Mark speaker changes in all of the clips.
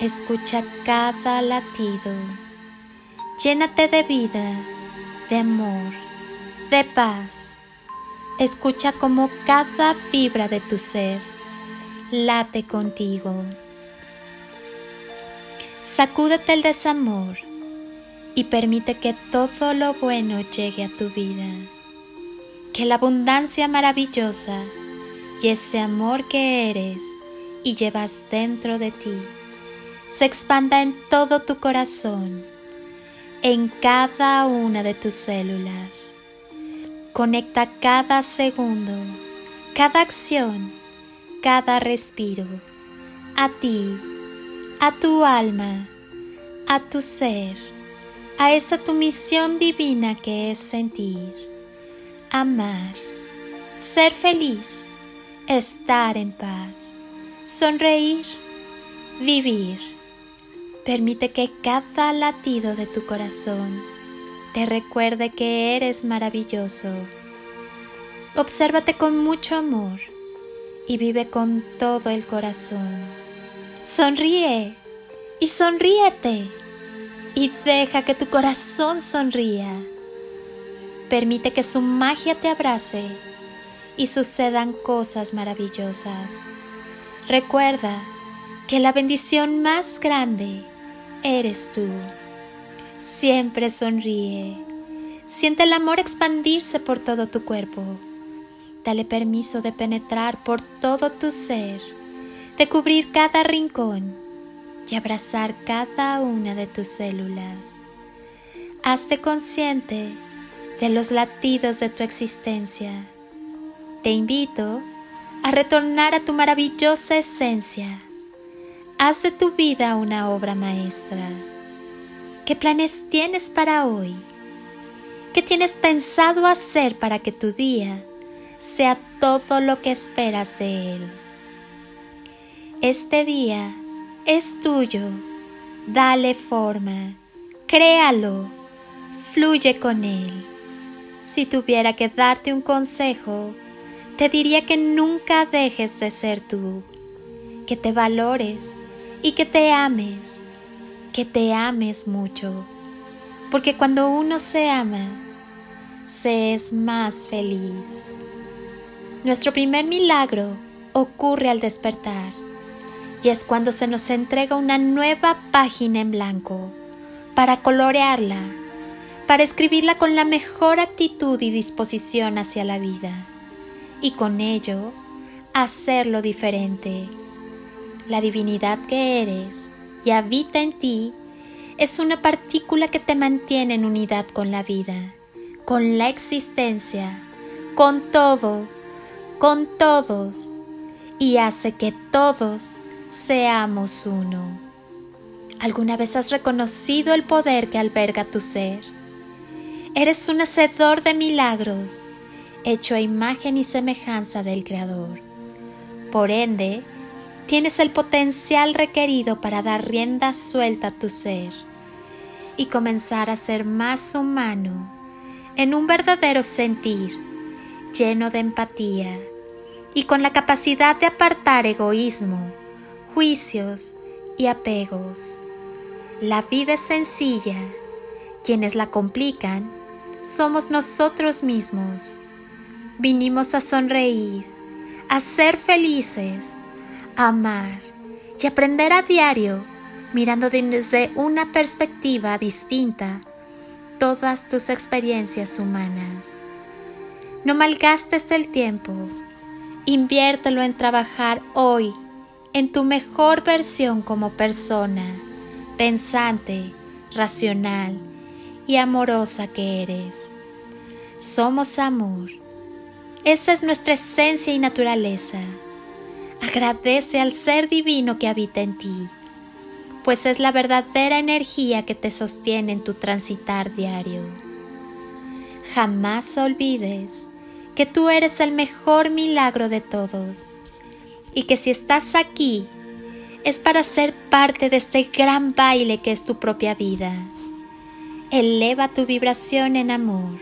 Speaker 1: Escucha cada latido. Llénate de vida, de amor, de paz. Escucha como cada fibra de tu ser late contigo. Sacúdete el desamor y permite que todo lo bueno llegue a tu vida. Que la abundancia maravillosa y ese amor que eres y llevas dentro de ti se expanda en todo tu corazón, en cada una de tus células. Conecta cada segundo, cada acción, cada respiro a ti, a tu alma, a tu ser, a esa tu misión divina que es sentir, amar, ser feliz, estar en paz, sonreír, vivir. Permite que cada latido de tu corazón te recuerde que eres maravilloso. Obsérvate con mucho amor y vive con todo el corazón. Sonríe y sonríete y deja que tu corazón sonría. Permite que su magia te abrace y sucedan cosas maravillosas. Recuerda que la bendición más grande eres tú. Siempre sonríe. Siente el amor expandirse por todo tu cuerpo. Dale permiso de penetrar por todo tu ser, de cubrir cada rincón y abrazar cada una de tus células. Hazte consciente de los latidos de tu existencia. Te invito a retornar a tu maravillosa esencia Haz de tu vida una obra maestra. ¿Qué planes tienes para hoy? ¿Qué tienes pensado hacer para que tu día sea todo lo que esperas de él? Este día es tuyo. Dale forma. Créalo. Fluye con él. Si tuviera que darte un consejo, te diría que nunca dejes de ser tú, que te valores y que te ames, que te ames mucho, porque cuando uno se ama, se es más feliz. Nuestro primer milagro ocurre al despertar y es cuando se nos entrega una nueva página en blanco para colorearla, para escribirla con la mejor actitud y disposición hacia la vida y con ello hacerlo diferente la divinidad que eres y habita en ti, es una partícula que te mantiene en unidad con la vida, con la existencia, con todo, con todos, y hace que todos seamos uno. ¿Alguna vez has reconocido el poder que alberga tu ser? Eres un hacedor de milagros, hecho a imagen y semejanza del Creador. Por ende, tienes el potencial requerido para dar rienda suelta a tu ser y comenzar a ser más humano en un verdadero sentir lleno de empatía y con la capacidad de apartar egoísmo, juicios y apegos. La vida es sencilla, quienes la complican somos nosotros mismos. Vinimos a sonreír, a ser felices amar y aprender a diario mirando desde una perspectiva distinta todas tus experiencias humanas. No malgastes el tiempo, inviértelo en trabajar hoy en tu mejor versión como persona, pensante, racional y amorosa que eres. Somos amor. Esa es nuestra esencia y naturaleza. Agradece al ser divino que habita en ti, pues es la verdadera energía que te sostiene en tu transitar diario. Jamás olvides que tú eres el mejor milagro de todos y que si estás aquí es para ser parte de este gran baile que es tu propia vida. Eleva tu vibración en amor.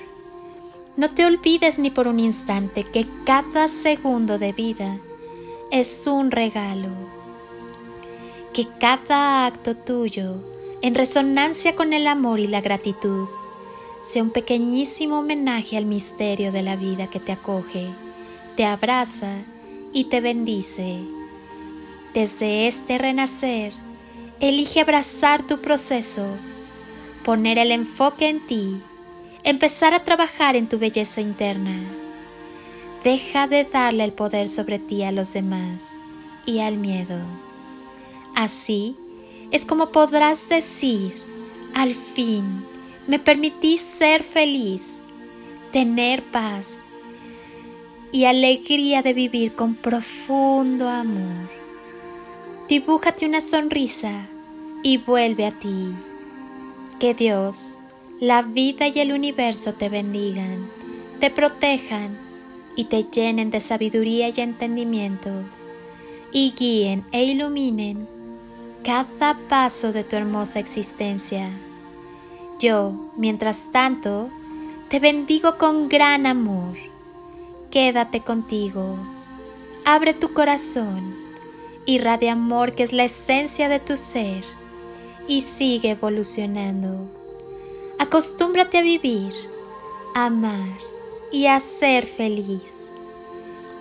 Speaker 1: No te olvides ni por un instante que cada segundo de vida es un regalo. Que cada acto tuyo, en resonancia con el amor y la gratitud, sea un pequeñísimo homenaje al misterio de la vida que te acoge, te abraza y te bendice. Desde este renacer, elige abrazar tu proceso, poner el enfoque en ti, empezar a trabajar en tu belleza interna. Deja de darle el poder sobre ti a los demás y al miedo. Así es como podrás decir, al fin, me permití ser feliz, tener paz y alegría de vivir con profundo amor. Dibújate una sonrisa y vuelve a ti. Que Dios, la vida y el universo te bendigan, te protejan y te llenen de sabiduría y entendimiento, y guíen e iluminen cada paso de tu hermosa existencia. Yo, mientras tanto, te bendigo con gran amor quédate contigo. Abre tu corazón, irradia amor que es la esencia de tu ser y sigue evolucionando. Acostúmbrate a vivir, a amar y a ser feliz.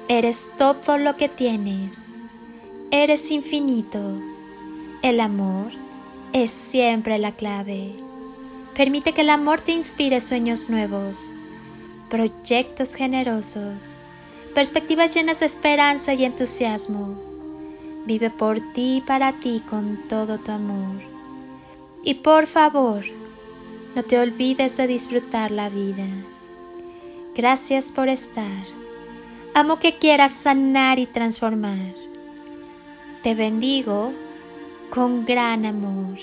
Speaker 1: Eres todo lo que tienes. Eres infinito. El amor es siempre la clave. Permite que el amor te inspire sueños nuevos proyectos generosos, perspectivas llenas de esperanza y entusiasmo. Vive por ti y para ti con todo tu amor. Y por favor, no te olvides de disfrutar la vida. Gracias por estar. Amo que quieras sanar y transformar. Te bendigo con gran amor.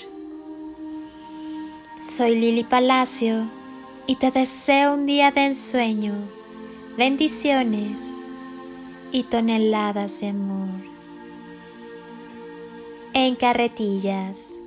Speaker 1: Soy Lili Palacio y te deseo un día de ensueño, bendiciones y toneladas de amor. En carretillas.